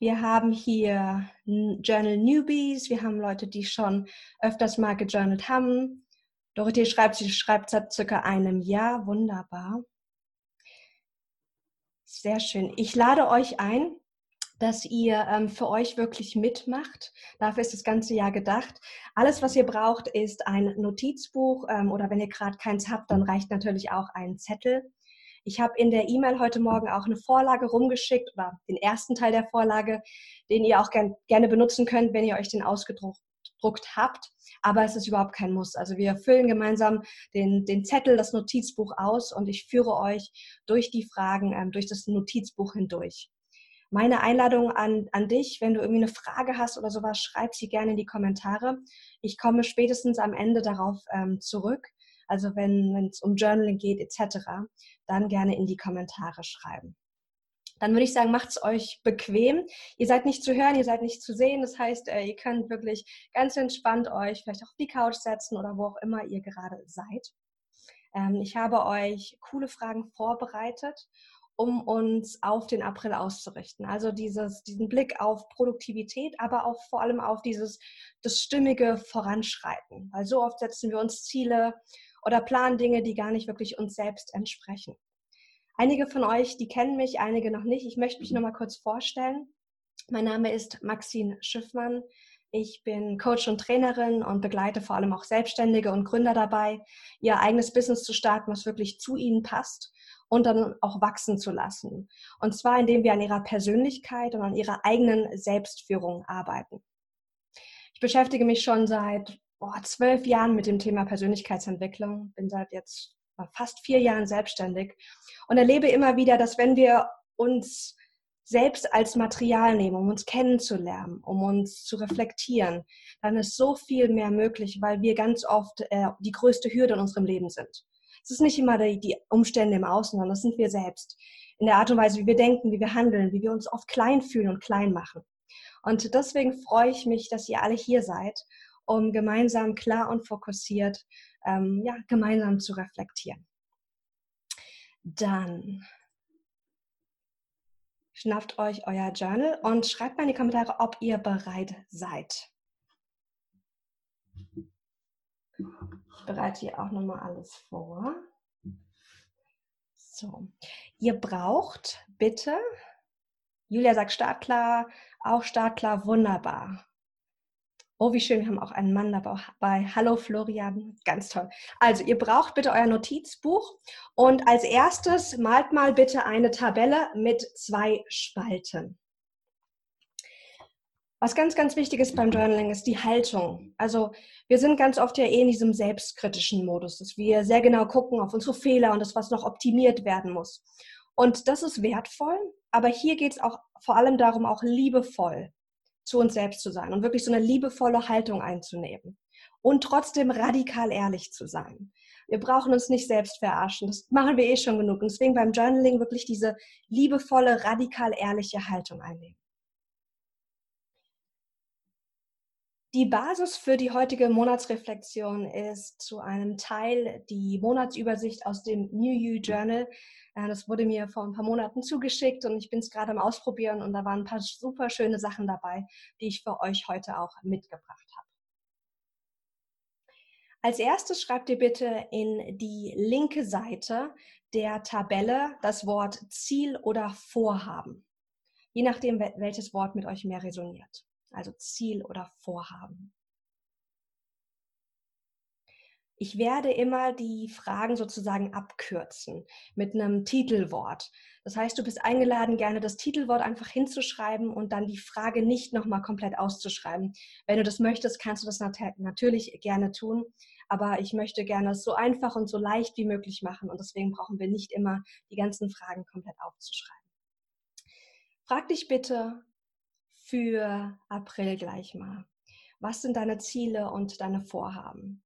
Wir haben hier Journal Newbies, wir haben Leute, die schon öfters mal gejournalt haben. Dorothee schreibt, sie schreibt seit circa einem Jahr. Wunderbar. Sehr schön. Ich lade euch ein, dass ihr ähm, für euch wirklich mitmacht. Dafür ist das ganze Jahr gedacht. Alles, was ihr braucht, ist ein Notizbuch ähm, oder wenn ihr gerade keins habt, dann reicht natürlich auch ein Zettel. Ich habe in der E-Mail heute Morgen auch eine Vorlage rumgeschickt oder den ersten Teil der Vorlage, den ihr auch gern, gerne benutzen könnt, wenn ihr euch den ausgedruckt habt. Aber es ist überhaupt kein Muss. Also wir füllen gemeinsam den, den Zettel, das Notizbuch aus und ich führe euch durch die Fragen, ähm, durch das Notizbuch hindurch meine Einladung an, an dich, wenn du irgendwie eine Frage hast oder sowas, schreib sie gerne in die Kommentare. Ich komme spätestens am Ende darauf ähm, zurück. Also wenn es um Journaling geht etc., dann gerne in die Kommentare schreiben. Dann würde ich sagen, macht es euch bequem. Ihr seid nicht zu hören, ihr seid nicht zu sehen. Das heißt, äh, ihr könnt wirklich ganz entspannt euch vielleicht auf die Couch setzen oder wo auch immer ihr gerade seid. Ähm, ich habe euch coole Fragen vorbereitet um uns auf den April auszurichten. Also dieses, diesen Blick auf Produktivität, aber auch vor allem auf dieses das stimmige Voranschreiten. Weil so oft setzen wir uns Ziele oder planen Dinge, die gar nicht wirklich uns selbst entsprechen. Einige von euch, die kennen mich, einige noch nicht. Ich möchte mich noch mal kurz vorstellen. Mein Name ist Maxine Schiffmann. Ich bin Coach und Trainerin und begleite vor allem auch Selbstständige und Gründer dabei, ihr eigenes Business zu starten, was wirklich zu ihnen passt und dann auch wachsen zu lassen. Und zwar, indem wir an ihrer Persönlichkeit und an ihrer eigenen Selbstführung arbeiten. Ich beschäftige mich schon seit oh, zwölf Jahren mit dem Thema Persönlichkeitsentwicklung, bin seit jetzt fast vier Jahren selbstständig und erlebe immer wieder, dass wenn wir uns selbst als Material nehmen, um uns kennenzulernen, um uns zu reflektieren, dann ist so viel mehr möglich, weil wir ganz oft äh, die größte Hürde in unserem Leben sind. Es ist nicht immer die, die Umstände im Außen, sondern das sind wir selbst. In der Art und Weise, wie wir denken, wie wir handeln, wie wir uns oft klein fühlen und klein machen. Und deswegen freue ich mich, dass ihr alle hier seid, um gemeinsam klar und fokussiert, ähm, ja, gemeinsam zu reflektieren. Dann schnappt euch euer Journal und schreibt mal in die Kommentare, ob ihr bereit seid. Ich bereite hier auch nochmal alles vor. So, ihr braucht bitte, Julia sagt startklar, auch startklar, wunderbar. Oh, wie schön, wir haben auch einen Mann dabei. Hallo Florian, ganz toll. Also, ihr braucht bitte euer Notizbuch und als erstes malt mal bitte eine Tabelle mit zwei Spalten. Was ganz, ganz wichtig ist beim Journaling, ist die Haltung. Also wir sind ganz oft ja eh in diesem selbstkritischen Modus, dass wir sehr genau gucken auf unsere Fehler und das, was noch optimiert werden muss. Und das ist wertvoll, aber hier geht es auch vor allem darum, auch liebevoll zu uns selbst zu sein und wirklich so eine liebevolle Haltung einzunehmen und trotzdem radikal ehrlich zu sein. Wir brauchen uns nicht selbst verarschen, das machen wir eh schon genug. Und deswegen beim Journaling wirklich diese liebevolle, radikal ehrliche Haltung einnehmen. Die Basis für die heutige Monatsreflexion ist zu einem Teil die Monatsübersicht aus dem New You Journal. Äh, das wurde mir vor ein paar Monaten zugeschickt und ich bin es gerade am Ausprobieren und da waren ein paar super schöne Sachen dabei, die ich für euch heute auch mitgebracht habe. Als erstes schreibt ihr bitte in die linke Seite der Tabelle das Wort Ziel oder Vorhaben, je nachdem, welches Wort mit euch mehr resoniert also Ziel oder Vorhaben. Ich werde immer die Fragen sozusagen abkürzen mit einem Titelwort. Das heißt, du bist eingeladen, gerne das Titelwort einfach hinzuschreiben und dann die Frage nicht nochmal komplett auszuschreiben. Wenn du das möchtest, kannst du das natürlich gerne tun. Aber ich möchte gerne es so einfach und so leicht wie möglich machen und deswegen brauchen wir nicht immer die ganzen Fragen komplett aufzuschreiben. Frag dich bitte, für April gleich mal. Was sind deine Ziele und deine Vorhaben?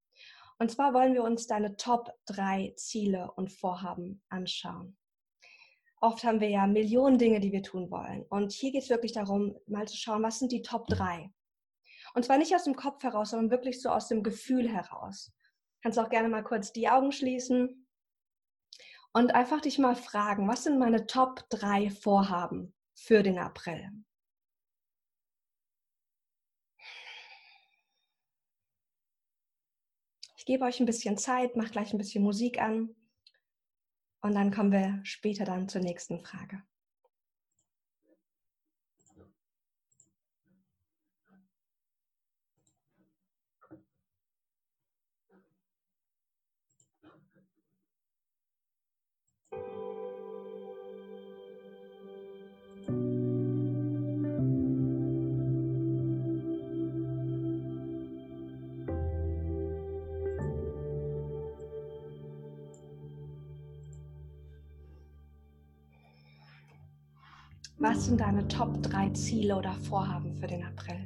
Und zwar wollen wir uns deine Top 3 Ziele und Vorhaben anschauen. Oft haben wir ja Millionen Dinge, die wir tun wollen. Und hier geht es wirklich darum, mal zu schauen, was sind die Top 3? Und zwar nicht aus dem Kopf heraus, sondern wirklich so aus dem Gefühl heraus. Kannst auch gerne mal kurz die Augen schließen und einfach dich mal fragen, was sind meine Top 3 Vorhaben für den April? Ich gebe euch ein bisschen Zeit, mache gleich ein bisschen Musik an und dann kommen wir später dann zur nächsten Frage. Was sind deine Top 3 Ziele oder Vorhaben für den April?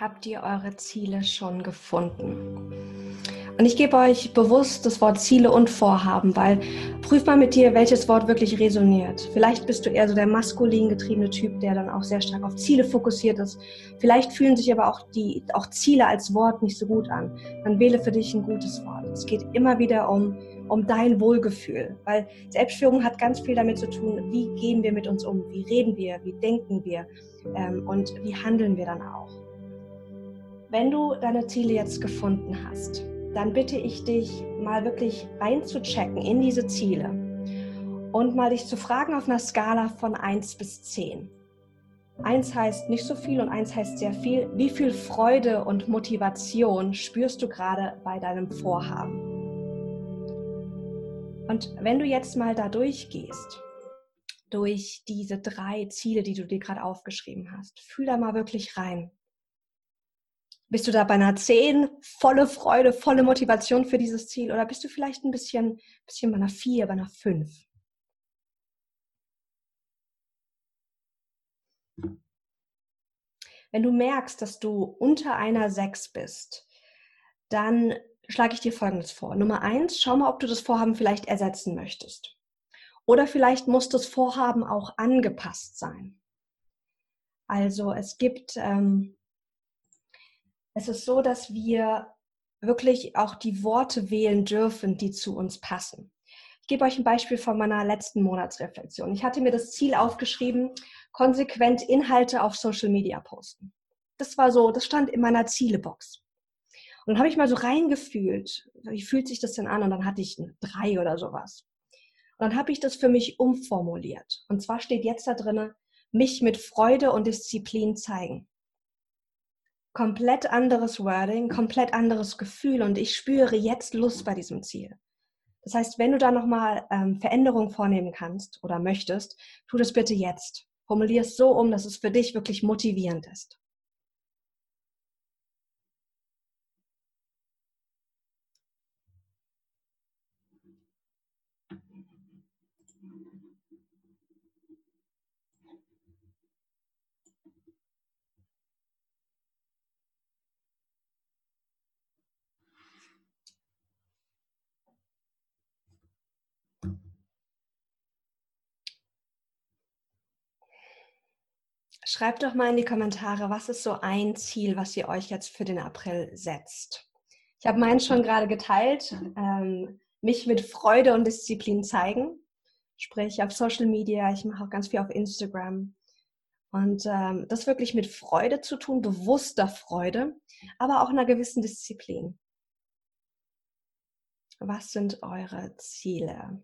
Habt ihr eure Ziele schon gefunden? Und ich gebe euch bewusst das Wort Ziele und Vorhaben, weil prüf mal mit dir, welches Wort wirklich resoniert. Vielleicht bist du eher so der maskulin getriebene Typ, der dann auch sehr stark auf Ziele fokussiert ist. Vielleicht fühlen sich aber auch die auch Ziele als Wort nicht so gut an. Dann wähle für dich ein gutes Wort. Es geht immer wieder um um dein Wohlgefühl, weil Selbstführung hat ganz viel damit zu tun, wie gehen wir mit uns um, wie reden wir, wie denken wir ähm, und wie handeln wir dann auch. Wenn du deine Ziele jetzt gefunden hast, dann bitte ich dich mal wirklich reinzuchecken in diese Ziele und mal dich zu fragen auf einer Skala von 1 bis 10. 1 heißt nicht so viel und 1 heißt sehr viel. Wie viel Freude und Motivation spürst du gerade bei deinem Vorhaben? Und wenn du jetzt mal da durchgehst, durch diese drei Ziele, die du dir gerade aufgeschrieben hast, fühl da mal wirklich rein. Bist du da bei einer 10, volle Freude, volle Motivation für dieses Ziel? Oder bist du vielleicht ein bisschen, bisschen bei einer 4, bei einer 5? Wenn du merkst, dass du unter einer 6 bist, dann schlage ich dir Folgendes vor. Nummer 1, schau mal, ob du das Vorhaben vielleicht ersetzen möchtest. Oder vielleicht muss das Vorhaben auch angepasst sein. Also es gibt ähm, es ist so, dass wir wirklich auch die Worte wählen dürfen, die zu uns passen. Ich gebe euch ein Beispiel von meiner letzten Monatsreflexion. Ich hatte mir das Ziel aufgeschrieben, konsequent Inhalte auf Social Media posten. Das war so, das stand in meiner Zielebox. Und dann habe ich mal so reingefühlt, wie fühlt sich das denn an? Und dann hatte ich eine drei oder sowas. Und dann habe ich das für mich umformuliert. Und zwar steht jetzt da drinne, mich mit Freude und Disziplin zeigen komplett anderes Wording, komplett anderes Gefühl und ich spüre jetzt Lust bei diesem Ziel. Das heißt, wenn du da nochmal ähm, Veränderungen vornehmen kannst oder möchtest, tu das bitte jetzt. Formulier es so um, dass es für dich wirklich motivierend ist. Schreibt doch mal in die Kommentare, was ist so ein Ziel, was ihr euch jetzt für den April setzt. Ich habe meins schon gerade geteilt, ähm, mich mit Freude und Disziplin zeigen. Sprich auf Social Media, ich mache auch ganz viel auf Instagram. Und ähm, das wirklich mit Freude zu tun, bewusster Freude, aber auch einer gewissen Disziplin. Was sind eure Ziele?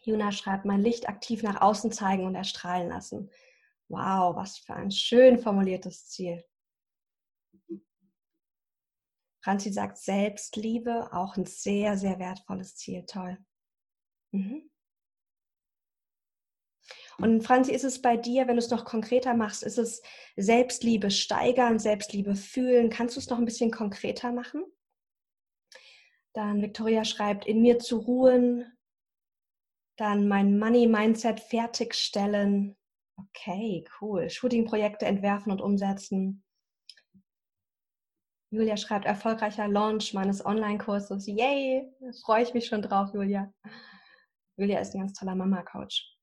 Juna schreibt, mein Licht aktiv nach außen zeigen und erstrahlen lassen. Wow, was für ein schön formuliertes Ziel. Franzi sagt Selbstliebe, auch ein sehr, sehr wertvolles Ziel. Toll. Mhm. Und Franzi, ist es bei dir, wenn du es noch konkreter machst, ist es Selbstliebe steigern, Selbstliebe fühlen? Kannst du es noch ein bisschen konkreter machen? Dann Victoria schreibt, in mir zu ruhen, dann mein Money-Mindset fertigstellen. Okay, cool. Shooting-Projekte entwerfen und umsetzen. Julia schreibt, erfolgreicher Launch meines Online-Kurses. Yay! Da freue ich mich schon drauf, Julia. Julia ist ein ganz toller Mama-Coach.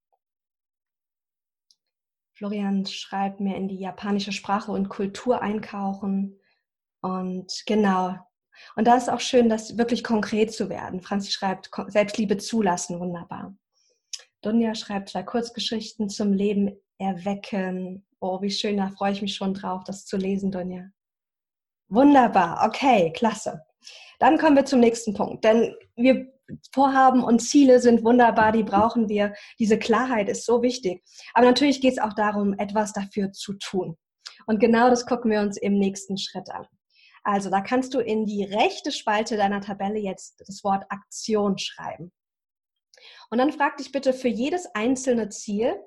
Florian schreibt mir in die japanische Sprache und Kultur einkauchen. Und genau. Und da ist auch schön, das wirklich konkret zu werden. Franzi schreibt, Selbstliebe zulassen, wunderbar. Dunja schreibt zwei Kurzgeschichten zum Leben erwecken. Oh, wie schön, da freue ich mich schon drauf, das zu lesen, Dunja. Wunderbar, okay, klasse. Dann kommen wir zum nächsten Punkt, denn wir Vorhaben und Ziele sind wunderbar, die brauchen wir. Diese Klarheit ist so wichtig. Aber natürlich geht es auch darum, etwas dafür zu tun. Und genau das gucken wir uns im nächsten Schritt an. Also da kannst du in die rechte Spalte deiner Tabelle jetzt das Wort Aktion schreiben. Und dann frag dich bitte für jedes einzelne Ziel,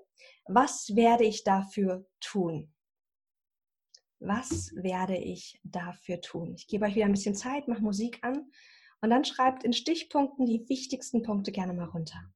was werde ich dafür tun? Was werde ich dafür tun? Ich gebe euch wieder ein bisschen Zeit, mache Musik an und dann schreibt in Stichpunkten die wichtigsten Punkte gerne mal runter.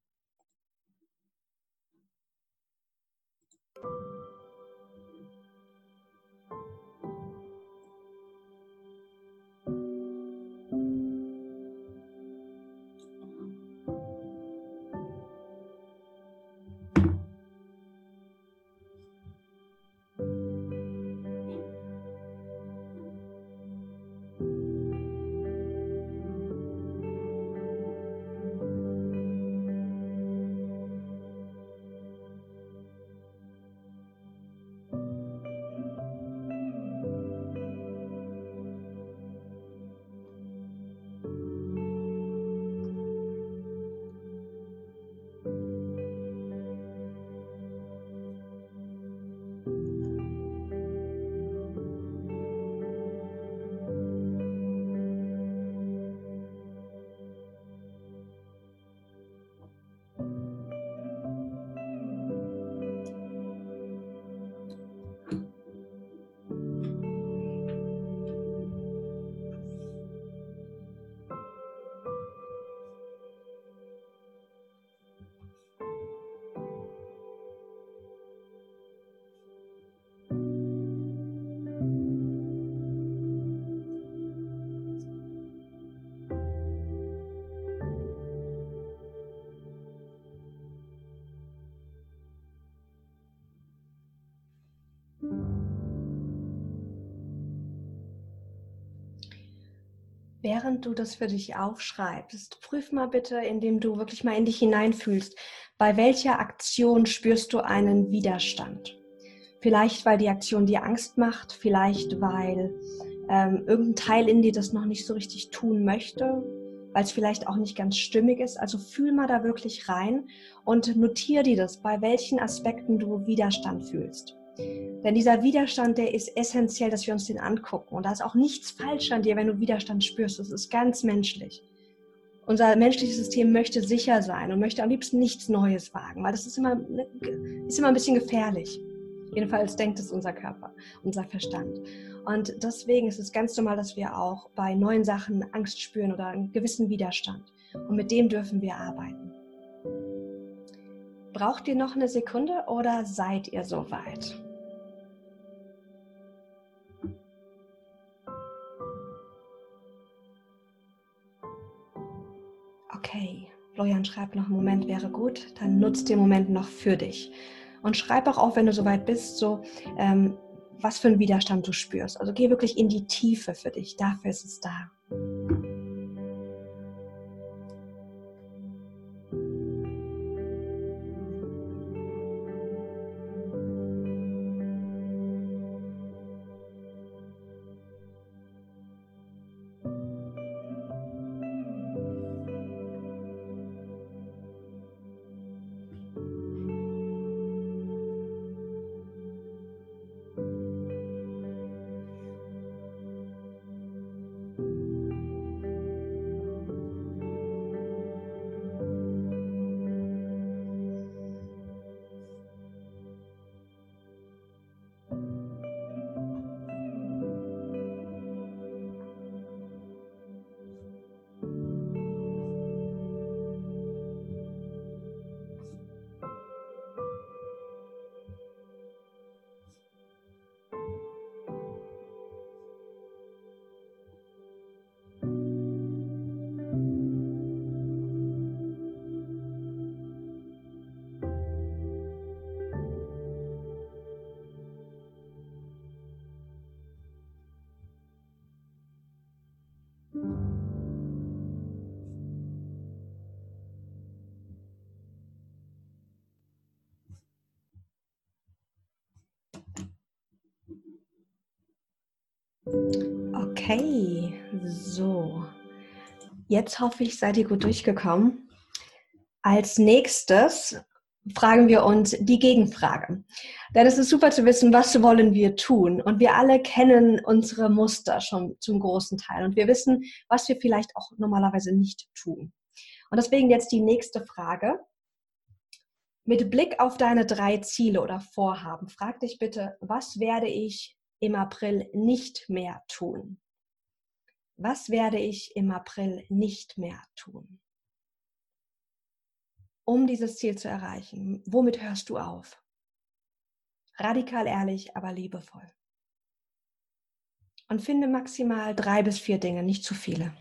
Während du das für dich aufschreibst, prüf mal bitte, indem du wirklich mal in dich hineinfühlst, bei welcher Aktion spürst du einen Widerstand? Vielleicht, weil die Aktion dir Angst macht, vielleicht, weil ähm, irgendein Teil in dir das noch nicht so richtig tun möchte, weil es vielleicht auch nicht ganz stimmig ist. Also fühl mal da wirklich rein und notier dir das, bei welchen Aspekten du Widerstand fühlst. Denn dieser Widerstand, der ist essentiell, dass wir uns den angucken. Und da ist auch nichts falsch an dir, wenn du Widerstand spürst. Das ist ganz menschlich. Unser menschliches System möchte sicher sein und möchte am liebsten nichts Neues wagen, weil das ist immer, ne, ist immer ein bisschen gefährlich. Jedenfalls denkt es unser Körper, unser Verstand. Und deswegen ist es ganz normal, dass wir auch bei neuen Sachen Angst spüren oder einen gewissen Widerstand. Und mit dem dürfen wir arbeiten. Braucht ihr noch eine Sekunde oder seid ihr soweit? Okay, Florian schreibt noch, Moment wäre gut, dann nutzt den Moment noch für dich. Und schreib auch auf, wenn du soweit bist, so, ähm, was für einen Widerstand du spürst. Also geh wirklich in die Tiefe für dich, dafür ist es da. Okay, so. Jetzt hoffe ich, seid ihr gut durchgekommen. Als nächstes fragen wir uns die Gegenfrage. Denn es ist super zu wissen, was wollen wir tun? Und wir alle kennen unsere Muster schon zum großen Teil. Und wir wissen, was wir vielleicht auch normalerweise nicht tun. Und deswegen jetzt die nächste Frage. Mit Blick auf deine drei Ziele oder Vorhaben, frag dich bitte, was werde ich im April nicht mehr tun? Was werde ich im April nicht mehr tun? Um dieses Ziel zu erreichen, womit hörst du auf? Radikal ehrlich, aber liebevoll. Und finde maximal drei bis vier Dinge, nicht zu viele.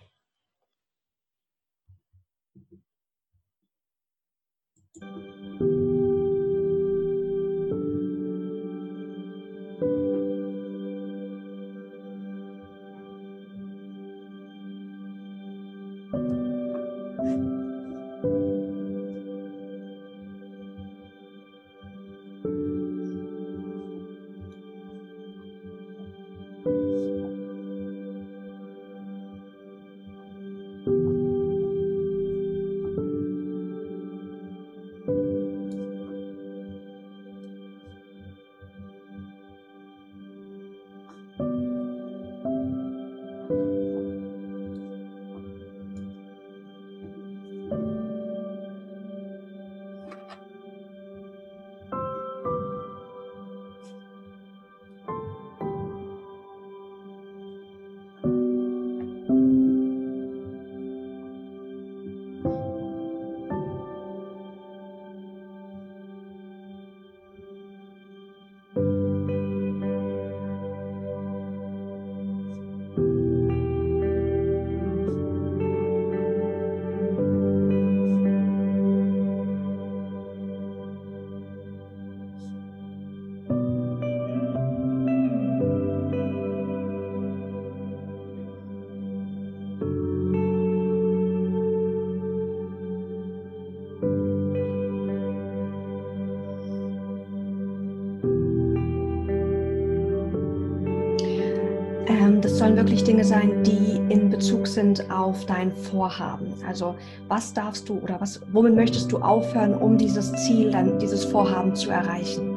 Wirklich Dinge sein, die in Bezug sind auf dein Vorhaben. Also was darfst du oder was, womit möchtest du aufhören, um dieses Ziel, dann dieses Vorhaben zu erreichen?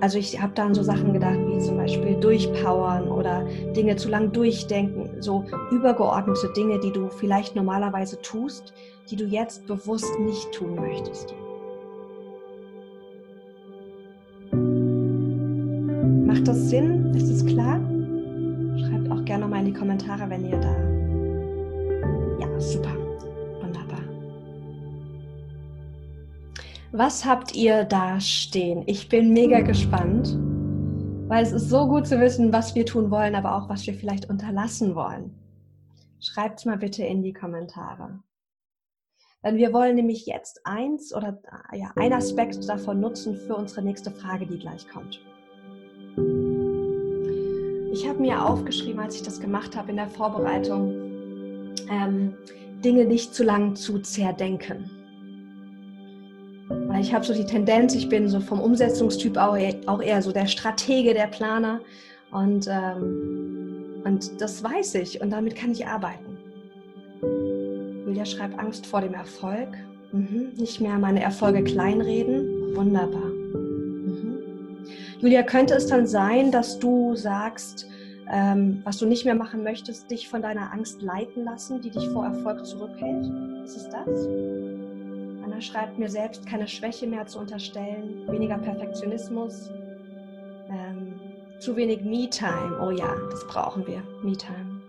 Also ich habe dann so Sachen gedacht, wie zum Beispiel durchpowern oder Dinge zu lang durchdenken, so übergeordnete Dinge, die du vielleicht normalerweise tust, die du jetzt bewusst nicht tun möchtest. Macht das Sinn? Die Kommentare, wenn ihr da. Ja, super. Wunderbar. Was habt ihr da stehen? Ich bin mega gespannt, weil es ist so gut zu wissen, was wir tun wollen, aber auch was wir vielleicht unterlassen wollen. Schreibt es mal bitte in die Kommentare. Denn wir wollen nämlich jetzt eins oder ja, ein Aspekt davon nutzen für unsere nächste Frage, die gleich kommt. Ich habe mir aufgeschrieben, als ich das gemacht habe in der Vorbereitung, ähm, Dinge nicht zu lang zu zerdenken. Weil ich habe so die Tendenz, ich bin so vom Umsetzungstyp auch, auch eher so der Stratege, der Planer. Und, ähm, und das weiß ich und damit kann ich arbeiten. Julia schreibt Angst vor dem Erfolg. Mhm. Nicht mehr meine Erfolge kleinreden. Wunderbar. Julia, könnte es dann sein, dass du sagst, ähm, was du nicht mehr machen möchtest, dich von deiner Angst leiten lassen, die dich vor Erfolg zurückhält? Ist es das? Anna schreibt mir selbst, keine Schwäche mehr zu unterstellen, weniger Perfektionismus, ähm, zu wenig Me-Time. Oh ja, das brauchen wir, Me-Time.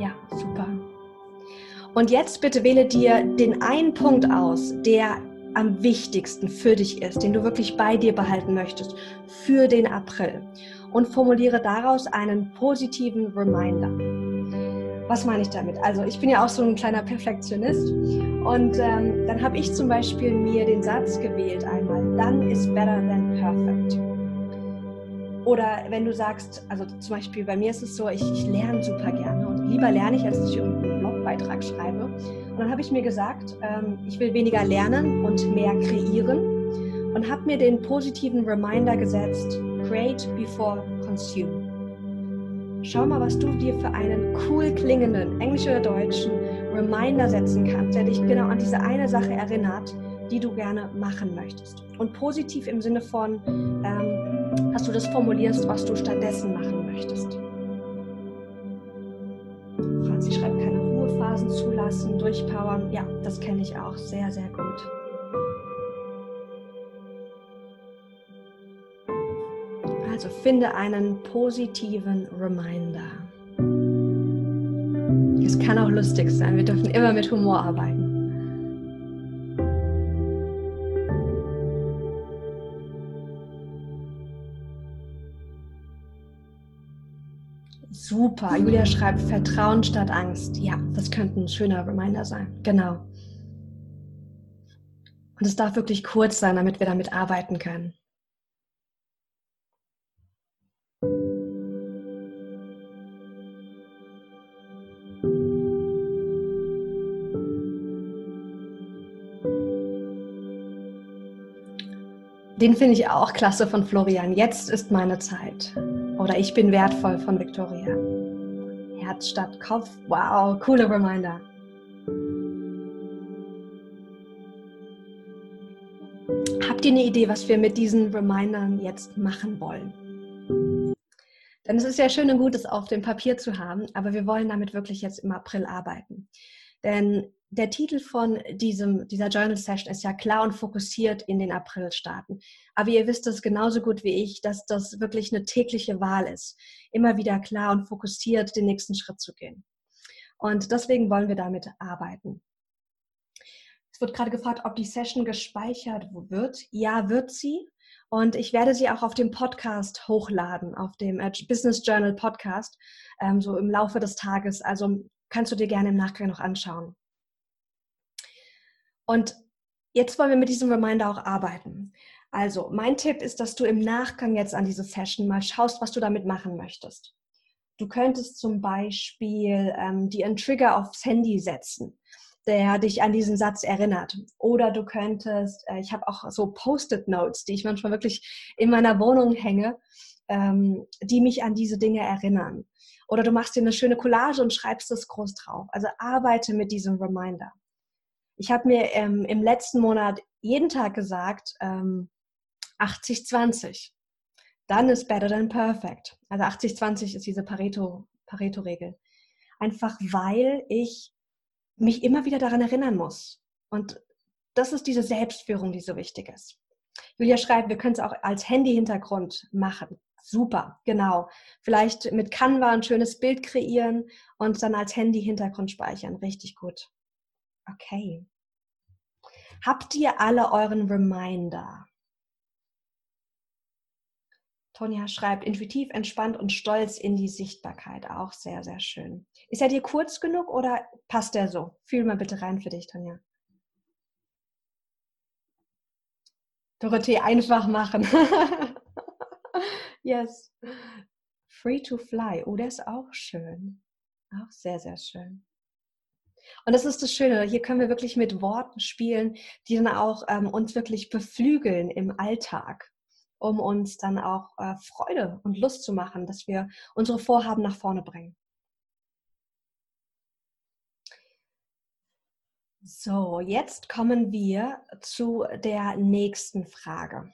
Ja, super. Und jetzt bitte wähle dir den einen Punkt aus, der am wichtigsten für dich ist, den du wirklich bei dir behalten möchtest für den April und formuliere daraus einen positiven Reminder. Was meine ich damit? Also ich bin ja auch so ein kleiner Perfektionist und ähm, dann habe ich zum Beispiel mir den Satz gewählt einmal, done is better than perfect. Oder wenn du sagst, also zum Beispiel bei mir ist es so, ich, ich lerne super gerne und lieber lerne ich, als ich irgendeinen Blogbeitrag schreibe. Und dann habe ich mir gesagt, ähm, ich will weniger lernen und mehr kreieren und habe mir den positiven Reminder gesetzt, create before consume. Schau mal, was du dir für einen cool klingenden, englisch oder deutschen Reminder setzen kannst, der dich genau an diese eine Sache erinnert, die du gerne machen möchtest. Und positiv im Sinne von, ähm, dass du das formulierst, was du stattdessen machen möchtest. Franzi schreibt, Ruhephasen zulassen, durchpowern. Ja, das kenne ich auch sehr, sehr gut. Also finde einen positiven Reminder. Es kann auch lustig sein. Wir dürfen immer mit Humor arbeiten. Super. Julia schreibt Vertrauen statt Angst. Ja, das könnte ein schöner Reminder sein. Genau. Und es darf wirklich kurz sein, damit wir damit arbeiten können. Den finde ich auch klasse von Florian. Jetzt ist meine Zeit. Oder ich bin wertvoll von Victoria. Herz statt Kopf. Wow, coole Reminder. Habt ihr eine Idee, was wir mit diesen Remindern jetzt machen wollen? Denn es ist ja schön und gut, es auf dem Papier zu haben, aber wir wollen damit wirklich jetzt im April arbeiten. Denn der Titel von diesem, dieser Journal Session ist ja klar und fokussiert in den April starten. Aber ihr wisst es genauso gut wie ich, dass das wirklich eine tägliche Wahl ist, immer wieder klar und fokussiert den nächsten Schritt zu gehen. Und deswegen wollen wir damit arbeiten. Es wird gerade gefragt, ob die Session gespeichert wird. Ja, wird sie. Und ich werde sie auch auf dem Podcast hochladen, auf dem Business Journal Podcast, ähm, so im Laufe des Tages. Also kannst du dir gerne im Nachgang noch anschauen. Und jetzt wollen wir mit diesem Reminder auch arbeiten. Also, mein Tipp ist, dass du im Nachgang jetzt an diese Session mal schaust, was du damit machen möchtest. Du könntest zum Beispiel ähm, dir einen Trigger aufs Handy setzen, der dich an diesen Satz erinnert. Oder du könntest, äh, ich habe auch so Post-it-Notes, die ich manchmal wirklich in meiner Wohnung hänge, ähm, die mich an diese Dinge erinnern. Oder du machst dir eine schöne Collage und schreibst es groß drauf. Also arbeite mit diesem Reminder. Ich habe mir ähm, im letzten Monat jeden Tag gesagt, ähm, 80-20. Dann ist better than perfect. Also 80-20 ist diese Pareto, Pareto-Regel. Einfach weil ich mich immer wieder daran erinnern muss. Und das ist diese Selbstführung, die so wichtig ist. Julia schreibt, wir können es auch als Handy-Hintergrund machen. Super, genau. Vielleicht mit Canva ein schönes Bild kreieren und dann als Handy-Hintergrund speichern. Richtig gut. Okay. Habt ihr alle euren Reminder? Tonja schreibt, intuitiv, entspannt und stolz in die Sichtbarkeit. Auch sehr, sehr schön. Ist er dir kurz genug oder passt der so? Fühl mal bitte rein für dich, Tonja. Dorothee, einfach machen. yes. Free to fly. Oh, der ist auch schön. Auch sehr, sehr schön. Und das ist das Schöne, hier können wir wirklich mit Worten spielen, die dann auch ähm, uns wirklich beflügeln im Alltag, um uns dann auch äh, Freude und Lust zu machen, dass wir unsere Vorhaben nach vorne bringen. So, jetzt kommen wir zu der nächsten Frage.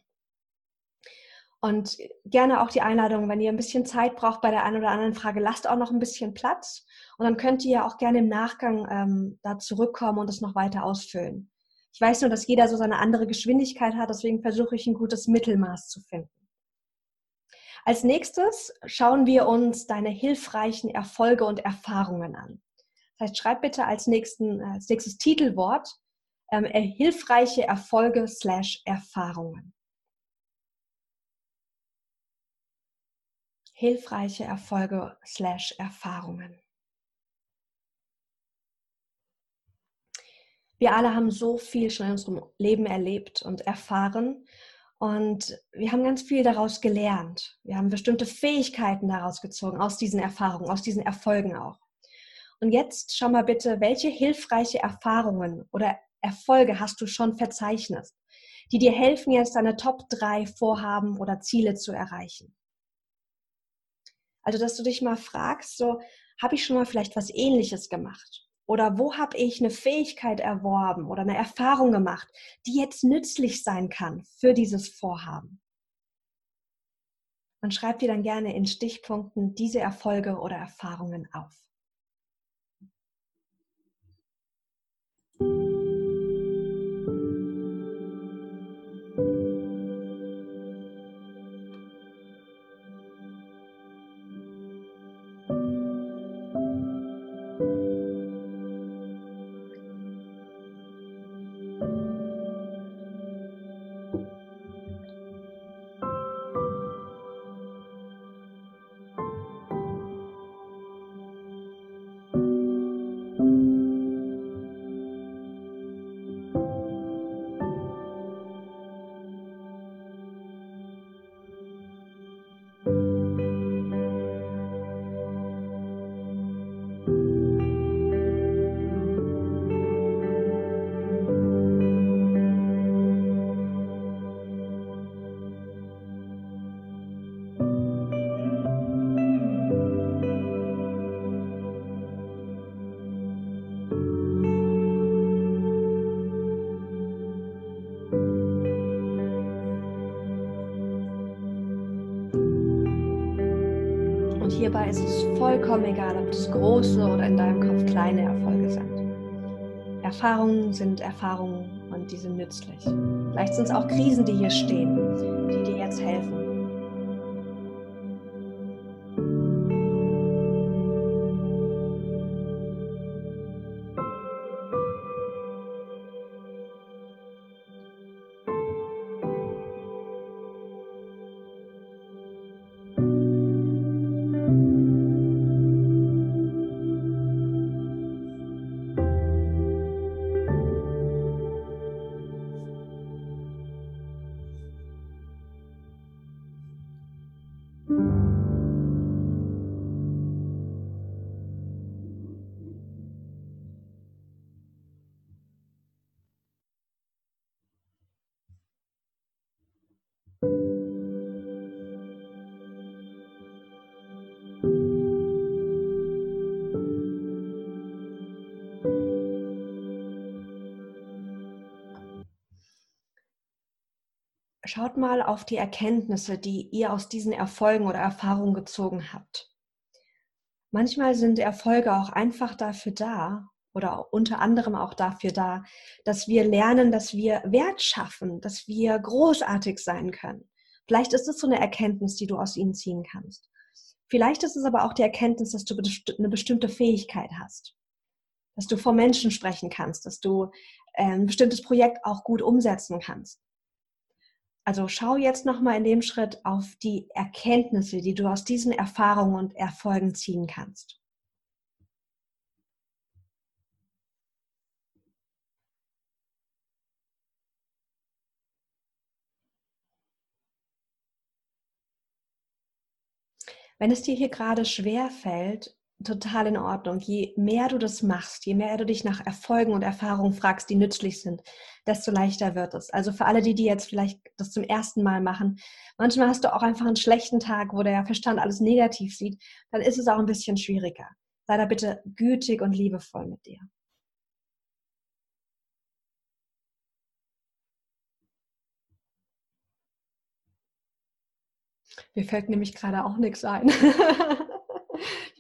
Und gerne auch die Einladung, wenn ihr ein bisschen Zeit braucht bei der einen oder anderen Frage, lasst auch noch ein bisschen Platz. Und dann könnt ihr auch gerne im Nachgang ähm, da zurückkommen und das noch weiter ausfüllen. Ich weiß nur, dass jeder so seine andere Geschwindigkeit hat, deswegen versuche ich ein gutes Mittelmaß zu finden. Als nächstes schauen wir uns deine hilfreichen Erfolge und Erfahrungen an. Das heißt, schreib bitte als, nächsten, als nächstes Titelwort ähm, hilfreiche Erfolge slash Erfahrungen. Hilfreiche Erfolge slash Erfahrungen. Wir alle haben so viel schon in unserem Leben erlebt und erfahren. Und wir haben ganz viel daraus gelernt. Wir haben bestimmte Fähigkeiten daraus gezogen, aus diesen Erfahrungen, aus diesen Erfolgen auch. Und jetzt schau mal bitte, welche hilfreiche Erfahrungen oder Erfolge hast du schon verzeichnet, die dir helfen, jetzt deine Top 3 Vorhaben oder Ziele zu erreichen. Also, dass du dich mal fragst, so, habe ich schon mal vielleicht was ähnliches gemacht? Oder wo habe ich eine Fähigkeit erworben oder eine Erfahrung gemacht, die jetzt nützlich sein kann für dieses Vorhaben? Und schreib dir dann gerne in Stichpunkten diese Erfolge oder Erfahrungen auf. Es große oder in deinem Kopf kleine Erfolge sind. Erfahrungen sind Erfahrungen und die sind nützlich. Vielleicht sind es auch Krisen, die hier stehen, die dir jetzt helfen. Schaut mal auf die Erkenntnisse, die ihr aus diesen Erfolgen oder Erfahrungen gezogen habt. Manchmal sind Erfolge auch einfach dafür da oder unter anderem auch dafür da, dass wir lernen, dass wir Wert schaffen, dass wir großartig sein können. Vielleicht ist es so eine Erkenntnis, die du aus ihnen ziehen kannst. Vielleicht ist es aber auch die Erkenntnis, dass du eine bestimmte Fähigkeit hast, dass du vor Menschen sprechen kannst, dass du ein bestimmtes Projekt auch gut umsetzen kannst. Also schau jetzt nochmal in dem Schritt auf die Erkenntnisse, die du aus diesen Erfahrungen und Erfolgen ziehen kannst. Wenn es dir hier gerade schwer fällt, total in Ordnung. Je mehr du das machst, je mehr du dich nach Erfolgen und Erfahrungen fragst, die nützlich sind, desto leichter wird es. Also für alle, die, die jetzt vielleicht das zum ersten Mal machen, manchmal hast du auch einfach einen schlechten Tag, wo der Verstand alles negativ sieht, dann ist es auch ein bisschen schwieriger. Sei da bitte gütig und liebevoll mit dir. Mir fällt nämlich gerade auch nichts ein.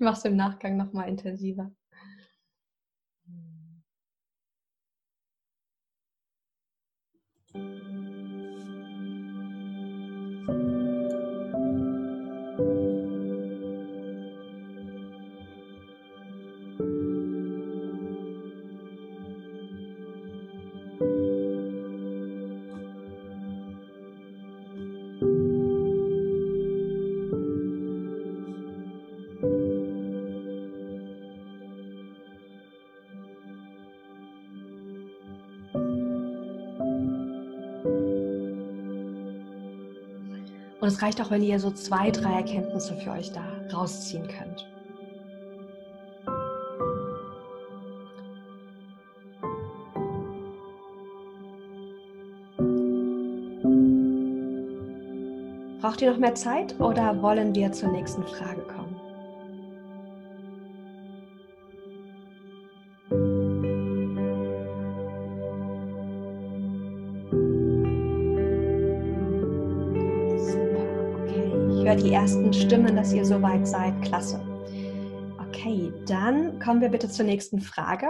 mache es im Nachgang nochmal intensiver. you reicht auch, wenn ihr so zwei, drei Erkenntnisse für euch da rausziehen könnt. Braucht ihr noch mehr Zeit oder wollen wir zur nächsten Frage kommen? Die ersten Stimmen, dass ihr soweit seid. Klasse. Okay, dann kommen wir bitte zur nächsten Frage.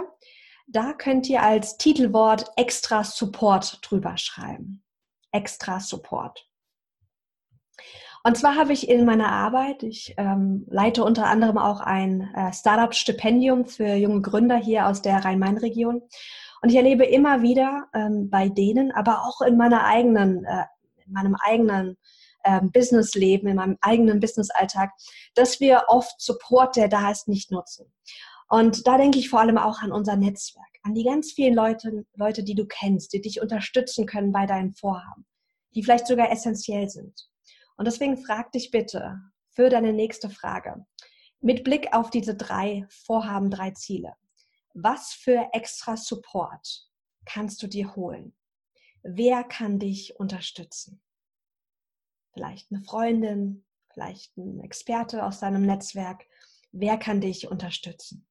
Da könnt ihr als Titelwort extra Support drüber schreiben. Extra Support. Und zwar habe ich in meiner Arbeit, ich ähm, leite unter anderem auch ein äh, Startup-Stipendium für junge Gründer hier aus der Rhein-Main-Region. Und ich erlebe immer wieder ähm, bei denen, aber auch in meiner eigenen, äh, in meinem eigenen ähm, Businessleben, in meinem eigenen Businessalltag, dass wir oft Support, der da ist, nicht nutzen. Und da denke ich vor allem auch an unser Netzwerk, an die ganz vielen Leute, Leute, die du kennst, die dich unterstützen können bei deinen Vorhaben, die vielleicht sogar essentiell sind. Und deswegen frag dich bitte für deine nächste Frage mit Blick auf diese drei Vorhaben, drei Ziele. Was für extra Support kannst du dir holen? Wer kann dich unterstützen? Vielleicht eine Freundin, vielleicht ein Experte aus deinem Netzwerk. Wer kann dich unterstützen?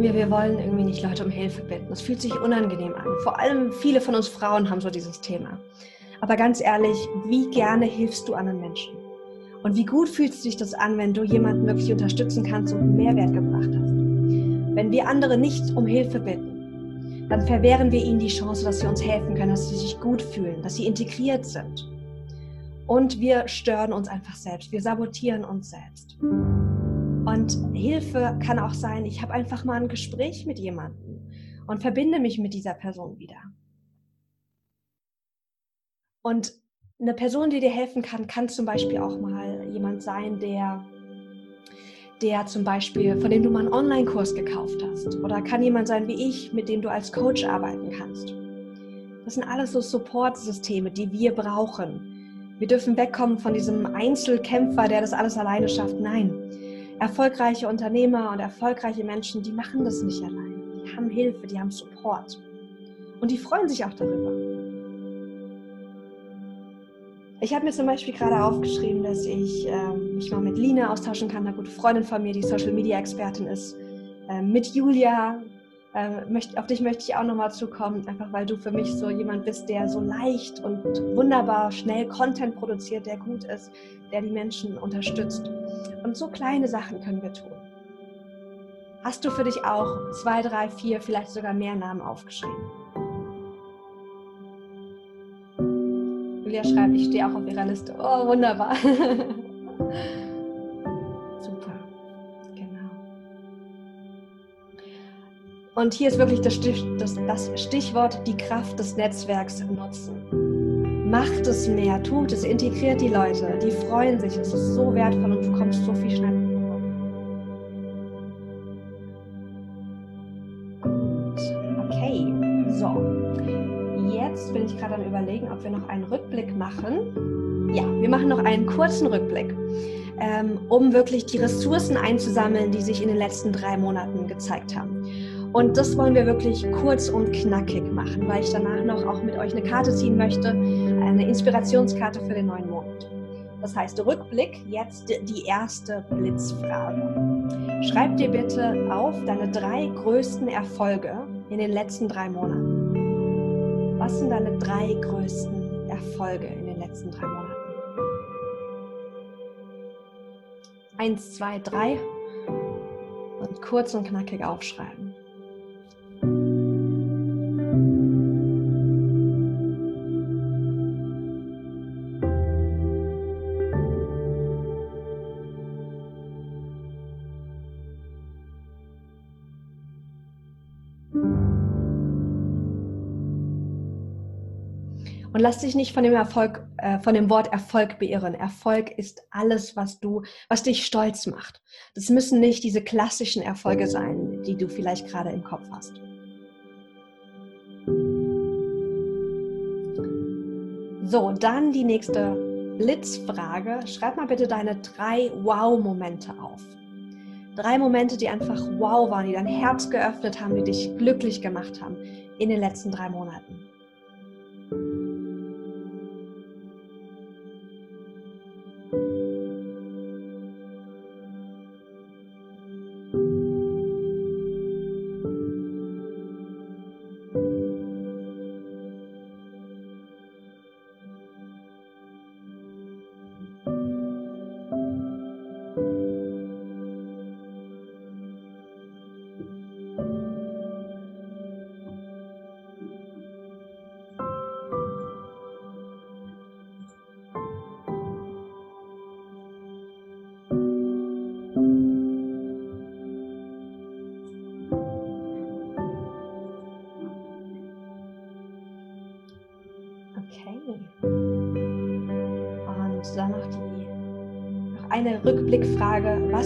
Denken wir, wir wollen irgendwie nicht Leute um Hilfe bitten. Es fühlt sich unangenehm an. Vor allem viele von uns Frauen haben so dieses Thema. Aber ganz ehrlich, wie gerne hilfst du anderen Menschen? Und wie gut fühlt sich das an, wenn du jemanden wirklich unterstützen kannst und Mehrwert gebracht hast? Wenn wir andere nicht um Hilfe bitten, dann verwehren wir ihnen die Chance, dass sie uns helfen können, dass sie sich gut fühlen, dass sie integriert sind. Und wir stören uns einfach selbst. Wir sabotieren uns selbst. Und Hilfe kann auch sein, ich habe einfach mal ein Gespräch mit jemandem und verbinde mich mit dieser Person wieder. Und eine Person, die dir helfen kann, kann zum Beispiel auch mal jemand sein, der, der zum Beispiel, von dem du mal einen Online-Kurs gekauft hast. Oder kann jemand sein wie ich, mit dem du als Coach arbeiten kannst. Das sind alles so Support-Systeme, die wir brauchen. Wir dürfen wegkommen von diesem Einzelkämpfer, der das alles alleine schafft. Nein, erfolgreiche Unternehmer und erfolgreiche Menschen, die machen das nicht allein. Die haben Hilfe, die haben Support. Und die freuen sich auch darüber. Ich habe mir zum Beispiel gerade aufgeschrieben, dass ich äh, mich mal mit Lina austauschen kann, eine gute Freundin von mir, die Social Media Expertin ist, äh, mit Julia, auf dich möchte ich auch nochmal zukommen, einfach weil du für mich so jemand bist, der so leicht und wunderbar schnell Content produziert, der gut ist, der die Menschen unterstützt. Und so kleine Sachen können wir tun. Hast du für dich auch zwei, drei, vier, vielleicht sogar mehr Namen aufgeschrieben? Julia schreibt, ich stehe auch auf ihrer Liste. Oh, wunderbar. Und hier ist wirklich das, Stich, das, das Stichwort, die Kraft des Netzwerks nutzen. Macht es mehr, tut es, integriert die Leute, die freuen sich, es ist so wertvoll und du kommst so viel schneller. Gut, okay, so. Jetzt bin ich gerade am Überlegen, ob wir noch einen Rückblick machen. Ja, wir machen noch einen kurzen Rückblick, ähm, um wirklich die Ressourcen einzusammeln, die sich in den letzten drei Monaten gezeigt haben. Und das wollen wir wirklich kurz und knackig machen, weil ich danach noch auch mit euch eine Karte ziehen möchte, eine Inspirationskarte für den neuen Monat. Das heißt, Rückblick, jetzt die erste Blitzfrage. Schreib dir bitte auf deine drei größten Erfolge in den letzten drei Monaten. Was sind deine drei größten Erfolge in den letzten drei Monaten? eins, zwei, drei und kurz und knackig aufschreiben. Und lass dich nicht von dem Erfolg, äh, von dem Wort Erfolg beirren. Erfolg ist alles, was du, was dich stolz macht. Das müssen nicht diese klassischen Erfolge sein, die du vielleicht gerade im Kopf hast. So, dann die nächste Blitzfrage. Schreib mal bitte deine drei Wow-Momente auf. Drei Momente, die einfach wow waren, die dein Herz geöffnet haben, die dich glücklich gemacht haben in den letzten drei Monaten.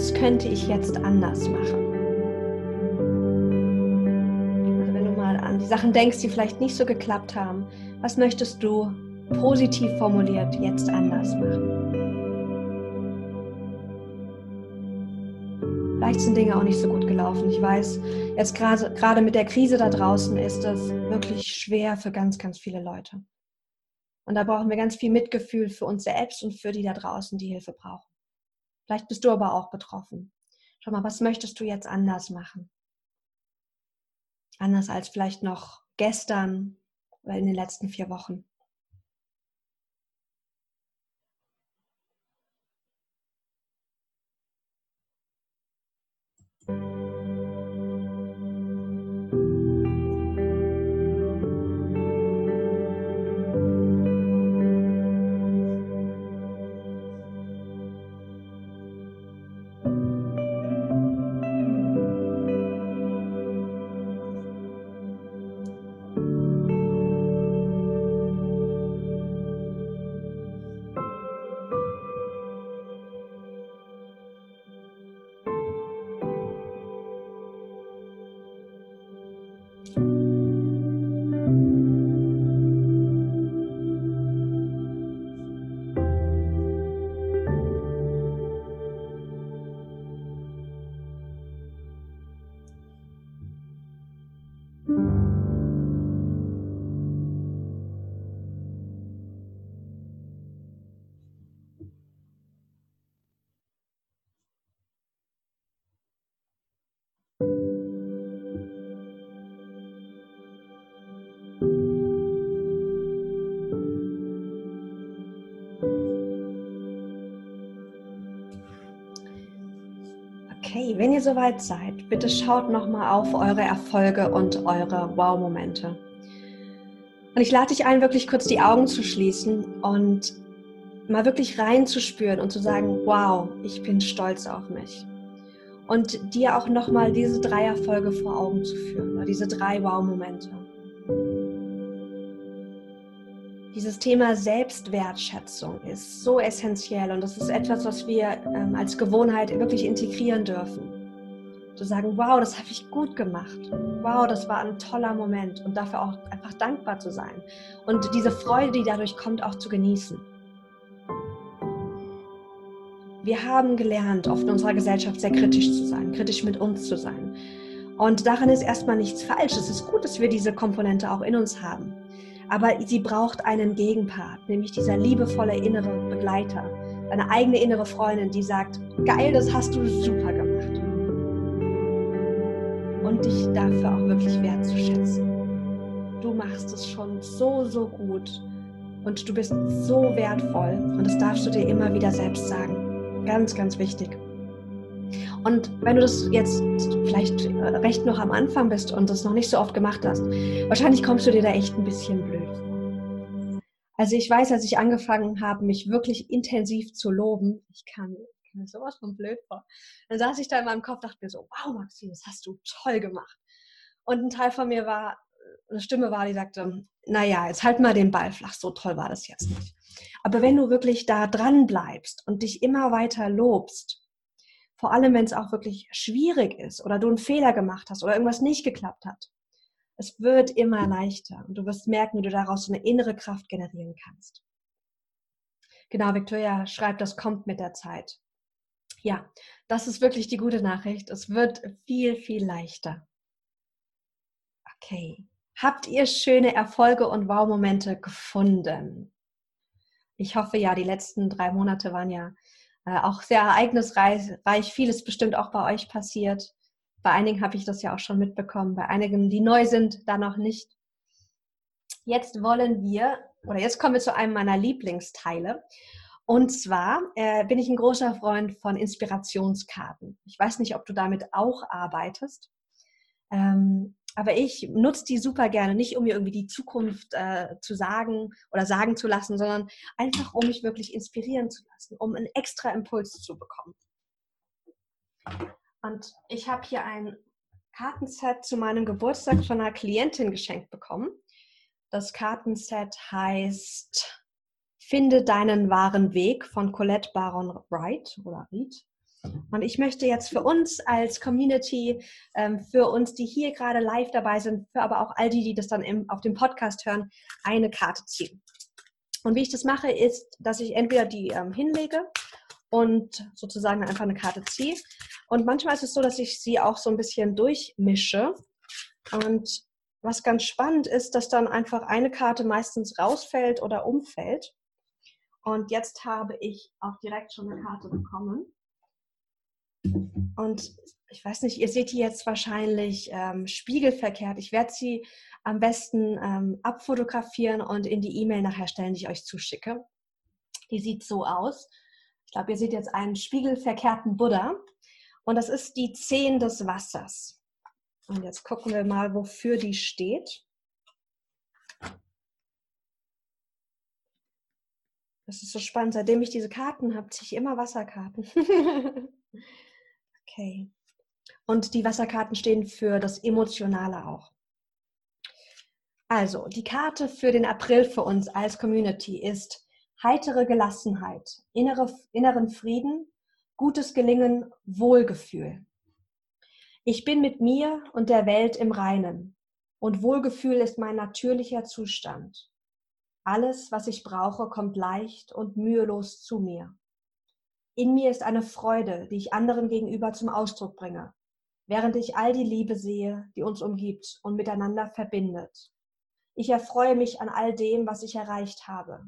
Was könnte ich jetzt anders machen? Also wenn du mal an die Sachen denkst, die vielleicht nicht so geklappt haben, was möchtest du positiv formuliert jetzt anders machen? Vielleicht sind Dinge auch nicht so gut gelaufen. Ich weiß, jetzt gerade mit der Krise da draußen ist das wirklich schwer für ganz, ganz viele Leute. Und da brauchen wir ganz viel Mitgefühl für uns selbst und für die da draußen, die Hilfe brauchen. Vielleicht bist du aber auch betroffen. Schau mal, was möchtest du jetzt anders machen? Anders als vielleicht noch gestern oder in den letzten vier Wochen. Wenn ihr soweit seid, bitte schaut nochmal auf eure Erfolge und eure Wow-Momente. Und ich lade dich ein, wirklich kurz die Augen zu schließen und mal wirklich reinzuspüren und zu sagen, wow, ich bin stolz auf mich. Und dir auch nochmal diese drei Erfolge vor Augen zu führen, oder diese drei Wow-Momente. Dieses Thema Selbstwertschätzung ist so essentiell und das ist etwas, was wir ähm, als Gewohnheit wirklich integrieren dürfen. Zu sagen, wow, das habe ich gut gemacht. Wow, das war ein toller Moment und dafür auch einfach dankbar zu sein. Und diese Freude, die dadurch kommt, auch zu genießen. Wir haben gelernt, oft in unserer Gesellschaft sehr kritisch zu sein, kritisch mit uns zu sein. Und daran ist erstmal nichts falsch. Es ist gut, dass wir diese Komponente auch in uns haben. Aber sie braucht einen Gegenpart, nämlich dieser liebevolle innere Begleiter, deine eigene innere Freundin, die sagt, geil, das hast du super gemacht. Und dich dafür auch wirklich wertzuschätzen. Du machst es schon so, so gut und du bist so wertvoll und das darfst du dir immer wieder selbst sagen. Ganz, ganz wichtig. Und wenn du das jetzt vielleicht äh, recht noch am Anfang bist und das noch nicht so oft gemacht hast, wahrscheinlich kommst du dir da echt ein bisschen blöd vor. Also ich weiß, als ich angefangen habe, mich wirklich intensiv zu loben, ich kann, kann mir sowas von blöd vor. Dann saß ich da in meinem Kopf, dachte mir so, wow, Maxine, das hast du toll gemacht. Und ein Teil von mir war, eine Stimme war, die sagte, naja, jetzt halt mal den Ball flach, so toll war das jetzt nicht. Aber wenn du wirklich da dran bleibst und dich immer weiter lobst, vor allem wenn es auch wirklich schwierig ist oder du einen Fehler gemacht hast oder irgendwas nicht geklappt hat, es wird immer leichter und du wirst merken, wie du daraus eine innere Kraft generieren kannst. Genau, Victoria schreibt, das kommt mit der Zeit. Ja, das ist wirklich die gute Nachricht. Es wird viel, viel leichter. Okay. Habt ihr schöne Erfolge und Wow-Momente gefunden? Ich hoffe ja, die letzten drei Monate waren ja äh, auch sehr ereignisreich. Vieles bestimmt auch bei euch passiert. Bei einigen habe ich das ja auch schon mitbekommen, bei einigen, die neu sind, da noch nicht. Jetzt wollen wir, oder jetzt kommen wir zu einem meiner Lieblingsteile. Und zwar äh, bin ich ein großer Freund von Inspirationskarten. Ich weiß nicht, ob du damit auch arbeitest. Ähm, aber ich nutze die super gerne, nicht um mir irgendwie die Zukunft äh, zu sagen oder sagen zu lassen, sondern einfach, um mich wirklich inspirieren zu lassen, um einen extra Impuls zu bekommen. Und ich habe hier ein Kartenset zu meinem Geburtstag von einer Klientin geschenkt bekommen. Das Kartenset heißt Finde deinen wahren Weg von Colette Baron Wright oder Reed. Und ich möchte jetzt für uns als Community, ähm, für uns, die hier gerade live dabei sind, für aber auch all die, die das dann im, auf dem Podcast hören, eine Karte ziehen. Und wie ich das mache, ist, dass ich entweder die ähm, hinlege und sozusagen einfach eine Karte ziehe. Und manchmal ist es so, dass ich sie auch so ein bisschen durchmische. Und was ganz spannend ist, dass dann einfach eine Karte meistens rausfällt oder umfällt. Und jetzt habe ich auch direkt schon eine Karte bekommen. Und ich weiß nicht, ihr seht die jetzt wahrscheinlich ähm, spiegelverkehrt. Ich werde sie am besten ähm, abfotografieren und in die E-Mail nachher stellen, die ich euch zuschicke. Die sieht so aus. Ich glaube, ihr seht jetzt einen spiegelverkehrten Buddha. Und das ist die Zehn des Wassers. Und jetzt gucken wir mal, wofür die steht. Das ist so spannend. Seitdem ich diese Karten habe, ziehe ich immer Wasserkarten. Okay. Und die Wasserkarten stehen für das Emotionale auch. Also, die Karte für den April für uns als Community ist heitere Gelassenheit, innere, inneren Frieden, gutes Gelingen, Wohlgefühl. Ich bin mit mir und der Welt im Reinen und Wohlgefühl ist mein natürlicher Zustand. Alles, was ich brauche, kommt leicht und mühelos zu mir. In mir ist eine Freude, die ich anderen gegenüber zum Ausdruck bringe, während ich all die Liebe sehe, die uns umgibt und miteinander verbindet. Ich erfreue mich an all dem, was ich erreicht habe.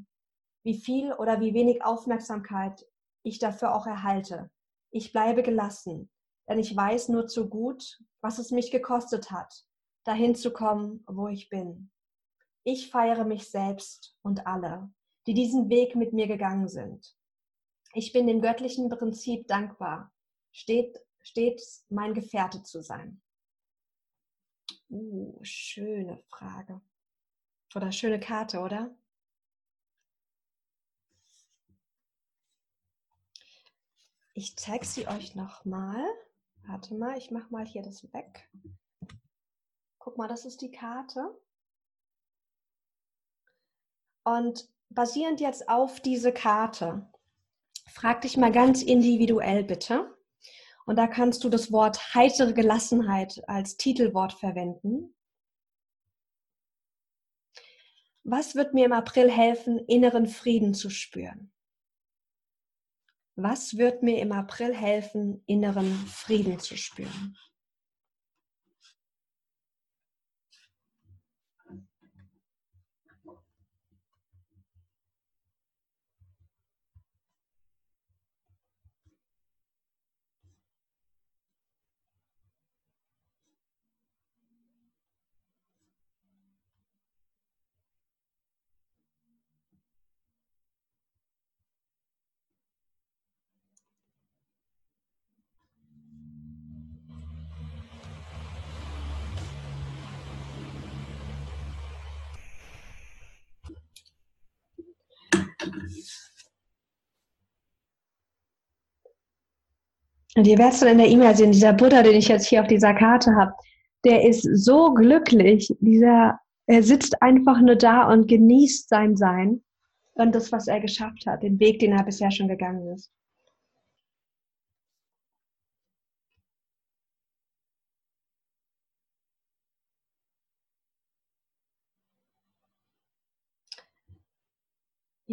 Wie viel oder wie wenig Aufmerksamkeit ich dafür auch erhalte. Ich bleibe gelassen, denn ich weiß nur zu gut, was es mich gekostet hat, dahin zu kommen, wo ich bin. Ich feiere mich selbst und alle, die diesen Weg mit mir gegangen sind. Ich bin dem göttlichen Prinzip dankbar, steht, stets mein Gefährte zu sein. Uh, schöne Frage. Oder schöne Karte, oder? Ich zeige sie euch nochmal. Warte mal, ich mache mal hier das weg. Guck mal, das ist die Karte. Und basierend jetzt auf diese Karte Frag dich mal ganz individuell bitte. Und da kannst du das Wort heitere Gelassenheit als Titelwort verwenden. Was wird mir im April helfen, inneren Frieden zu spüren? Was wird mir im April helfen, inneren Frieden zu spüren? Und hier wirst du in der E-Mail sehen, dieser Buddha, den ich jetzt hier auf dieser Karte habe, der ist so glücklich. Dieser, er sitzt einfach nur da und genießt sein Sein und das, was er geschafft hat, den Weg, den er bisher schon gegangen ist.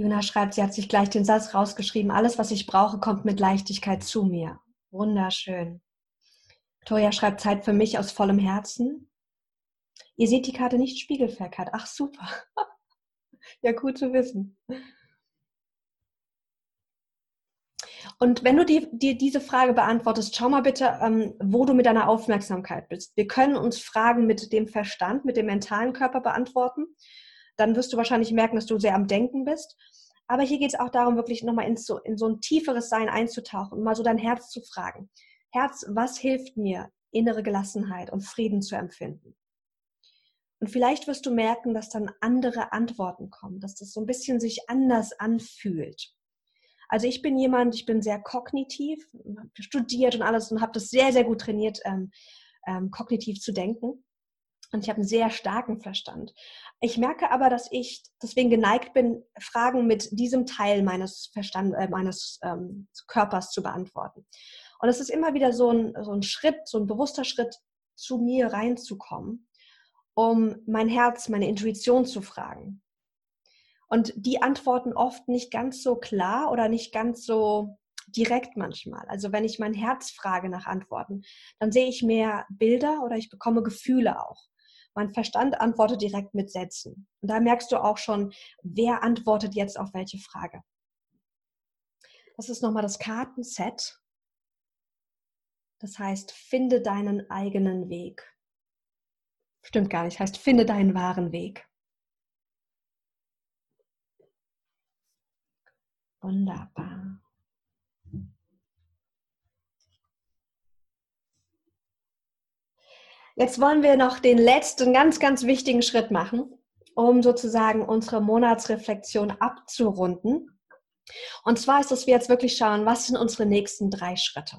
Juna schreibt, sie hat sich gleich den Satz rausgeschrieben, alles, was ich brauche, kommt mit Leichtigkeit zu mir. Wunderschön. Victoria schreibt Zeit für mich aus vollem Herzen. Ihr seht die Karte nicht spiegelverkehrt. Ach super. ja, gut zu wissen. Und wenn du dir die, diese Frage beantwortest, schau mal bitte, ähm, wo du mit deiner Aufmerksamkeit bist. Wir können uns Fragen mit dem Verstand, mit dem mentalen Körper beantworten dann wirst du wahrscheinlich merken, dass du sehr am Denken bist. Aber hier geht es auch darum, wirklich nochmal in so, in so ein tieferes Sein einzutauchen und mal so dein Herz zu fragen. Herz, was hilft mir, innere Gelassenheit und Frieden zu empfinden? Und vielleicht wirst du merken, dass dann andere Antworten kommen, dass das so ein bisschen sich anders anfühlt. Also ich bin jemand, ich bin sehr kognitiv, studiert und alles und habe das sehr, sehr gut trainiert, ähm, ähm, kognitiv zu denken. Und ich habe einen sehr starken Verstand. Ich merke aber, dass ich deswegen geneigt bin, Fragen mit diesem Teil meines, Verstand, äh, meines ähm, Körpers zu beantworten. Und es ist immer wieder so ein, so ein Schritt, so ein bewusster Schritt, zu mir reinzukommen, um mein Herz, meine Intuition zu fragen. Und die antworten oft nicht ganz so klar oder nicht ganz so direkt manchmal. Also wenn ich mein Herz frage nach Antworten, dann sehe ich mehr Bilder oder ich bekomme Gefühle auch. Mein Verstand antwortet direkt mit Sätzen. Und da merkst du auch schon, wer antwortet jetzt auf welche Frage. Das ist nochmal das Kartenset. Das heißt, finde deinen eigenen Weg. Stimmt gar nicht, heißt, finde deinen wahren Weg. Wunderbar. Jetzt wollen wir noch den letzten ganz, ganz wichtigen Schritt machen, um sozusagen unsere Monatsreflexion abzurunden. Und zwar ist es, wir jetzt wirklich schauen, was sind unsere nächsten drei Schritte.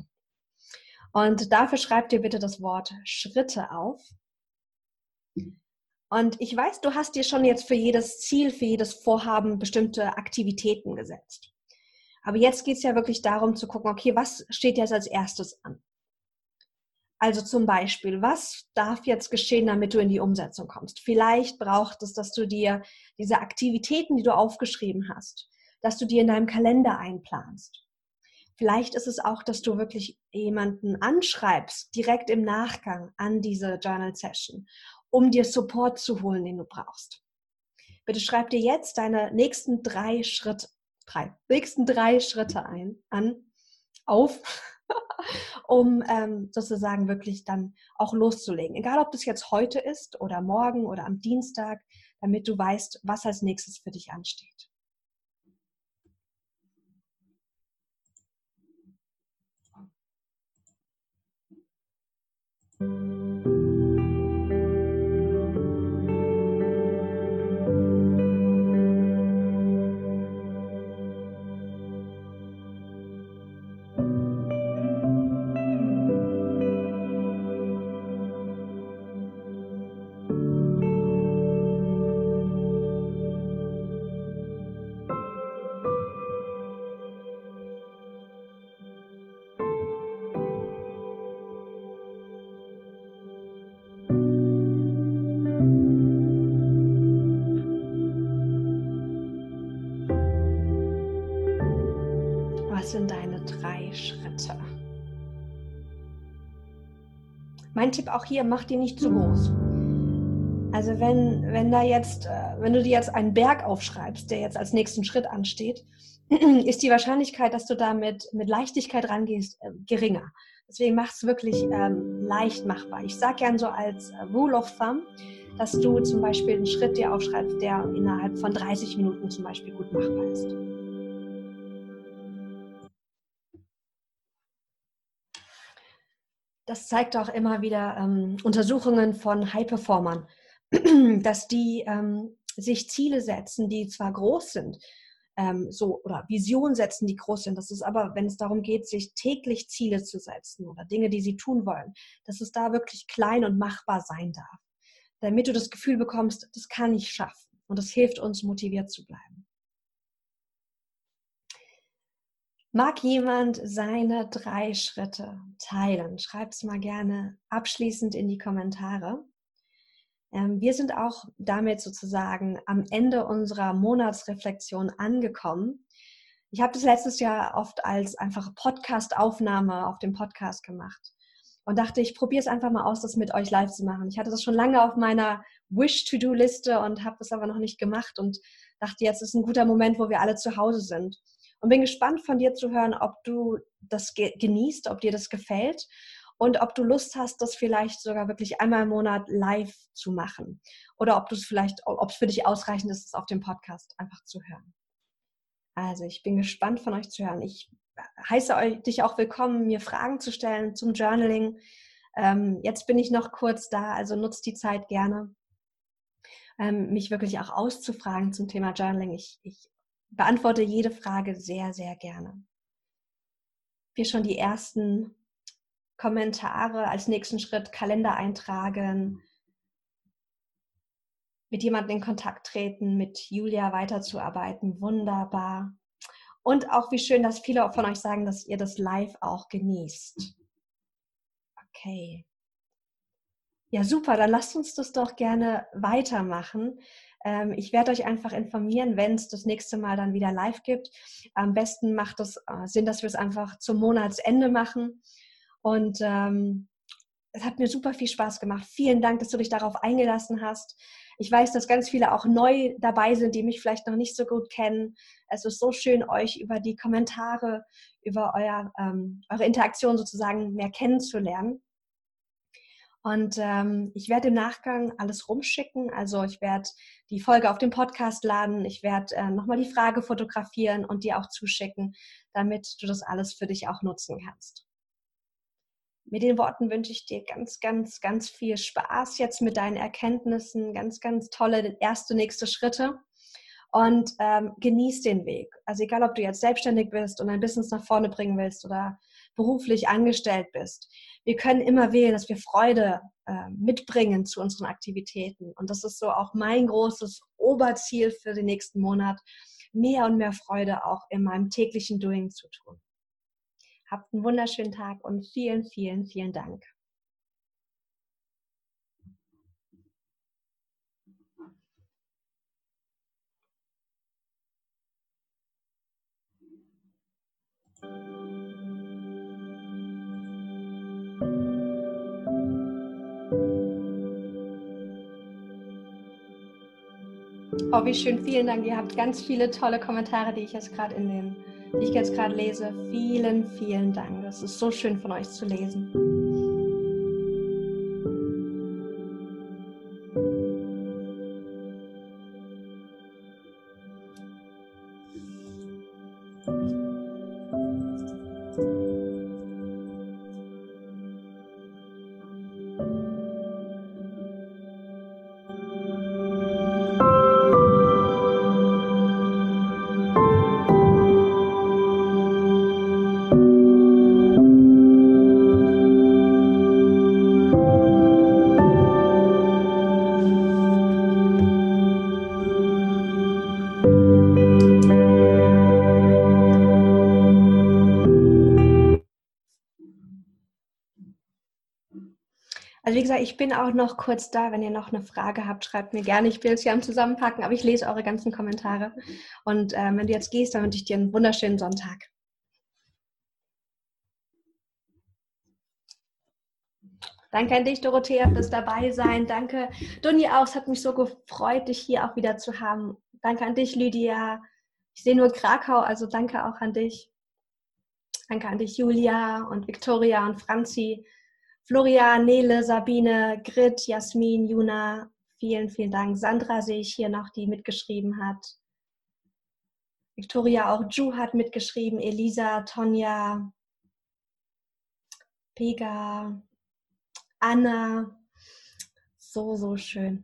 Und dafür schreibt ihr bitte das Wort Schritte auf. Und ich weiß, du hast dir schon jetzt für jedes Ziel, für jedes Vorhaben bestimmte Aktivitäten gesetzt. Aber jetzt geht es ja wirklich darum zu gucken, okay, was steht jetzt als erstes an? Also zum Beispiel, was darf jetzt geschehen, damit du in die Umsetzung kommst? Vielleicht braucht es, dass du dir diese Aktivitäten, die du aufgeschrieben hast, dass du die in deinem Kalender einplanst. Vielleicht ist es auch, dass du wirklich jemanden anschreibst, direkt im Nachgang an diese Journal Session, um dir Support zu holen, den du brauchst. Bitte schreib dir jetzt deine nächsten drei Schritte, drei, nächsten drei Schritte ein, an, auf um ähm, sozusagen wirklich dann auch loszulegen. Egal, ob das jetzt heute ist oder morgen oder am Dienstag, damit du weißt, was als nächstes für dich ansteht. sind Tipp auch hier, mach die nicht zu groß. Also wenn, wenn da jetzt, äh, wenn du dir jetzt einen Berg aufschreibst, der jetzt als nächsten Schritt ansteht, ist die Wahrscheinlichkeit, dass du damit mit Leichtigkeit rangehst, äh, geringer. Deswegen mach es wirklich ähm, leicht machbar. Ich sage gern so als äh, Rule of Thumb, dass du zum Beispiel einen Schritt dir aufschreibst, der innerhalb von 30 Minuten zum Beispiel gut machbar ist. Das zeigt auch immer wieder ähm, Untersuchungen von High-Performern, dass die ähm, sich Ziele setzen, die zwar groß sind, ähm, so oder Visionen setzen, die groß sind. Das ist aber, wenn es darum geht, sich täglich Ziele zu setzen oder Dinge, die sie tun wollen, dass es da wirklich klein und machbar sein darf, damit du das Gefühl bekommst, das kann ich schaffen. Und das hilft uns, motiviert zu bleiben. Mag jemand seine drei Schritte teilen? Schreib es mal gerne abschließend in die Kommentare. Ähm, wir sind auch damit sozusagen am Ende unserer Monatsreflexion angekommen. Ich habe das letztes Jahr oft als einfach Podcast-Aufnahme auf dem Podcast gemacht und dachte, ich probiere es einfach mal aus, das mit euch live zu machen. Ich hatte das schon lange auf meiner Wish-to-Do-Liste und habe es aber noch nicht gemacht und dachte, jetzt ist ein guter Moment, wo wir alle zu Hause sind. Und bin gespannt von dir zu hören, ob du das genießt, ob dir das gefällt und ob du Lust hast, das vielleicht sogar wirklich einmal im Monat live zu machen oder ob du es vielleicht, ob es für dich ausreichend ist, es auf dem Podcast einfach zu hören. Also ich bin gespannt von euch zu hören. Ich heiße euch, dich auch willkommen, mir Fragen zu stellen zum Journaling. Ähm, jetzt bin ich noch kurz da, also nutzt die Zeit gerne, ähm, mich wirklich auch auszufragen zum Thema Journaling. Ich, ich beantworte jede Frage sehr, sehr gerne. Wir schon die ersten Kommentare als nächsten Schritt, Kalender eintragen, mit jemandem in Kontakt treten, mit Julia weiterzuarbeiten. Wunderbar. Und auch wie schön, dass viele von euch sagen, dass ihr das live auch genießt. Okay. Ja, super. Dann lasst uns das doch gerne weitermachen. Ähm, ich werde euch einfach informieren, wenn es das nächste Mal dann wieder live gibt. Am besten macht es äh, Sinn, dass wir es einfach zum Monatsende machen und ähm, es hat mir super viel Spaß gemacht. Vielen Dank, dass du dich darauf eingelassen hast. Ich weiß, dass ganz viele auch neu dabei sind, die mich vielleicht noch nicht so gut kennen. Es ist so schön, euch über die Kommentare, über euer, ähm, eure Interaktion sozusagen mehr kennenzulernen. Und ähm, ich werde im Nachgang alles rumschicken. Also ich werde die Folge auf dem Podcast laden. Ich werde äh, nochmal die Frage fotografieren und dir auch zuschicken, damit du das alles für dich auch nutzen kannst. Mit den Worten wünsche ich dir ganz, ganz, ganz viel Spaß jetzt mit deinen Erkenntnissen, ganz, ganz tolle erste, nächste Schritte und ähm, genieß den Weg. Also egal, ob du jetzt selbstständig bist und ein Business nach vorne bringen willst oder beruflich angestellt bist. Wir können immer wählen, dass wir Freude äh, mitbringen zu unseren Aktivitäten. Und das ist so auch mein großes Oberziel für den nächsten Monat, mehr und mehr Freude auch in meinem täglichen Doing zu tun. Habt einen wunderschönen Tag und vielen, vielen, vielen Dank. Oh, wie schön. Vielen Dank. Ihr habt ganz viele tolle Kommentare, die ich jetzt gerade in den die ich jetzt gerade lese. Vielen, vielen Dank. Es ist so schön von euch zu lesen. Bin auch noch kurz da. Wenn ihr noch eine Frage habt, schreibt mir gerne. Ich bin jetzt hier am Zusammenpacken, aber ich lese eure ganzen Kommentare. Und äh, wenn du jetzt gehst, dann wünsche ich dir einen wunderschönen Sonntag. Danke an dich, Dorothea, fürs dabei sein. Danke, Doni auch. Es hat mich so gefreut, dich hier auch wieder zu haben. Danke an dich, Lydia. Ich sehe nur Krakau, also danke auch an dich. Danke an dich, Julia und Victoria und Franzi. Florian, Nele, Sabine, Grit, Jasmin, Juna, vielen, vielen Dank. Sandra sehe ich hier noch, die mitgeschrieben hat. Victoria, auch Ju hat mitgeschrieben. Elisa, Tonja, Pega, Anna. So, so schön.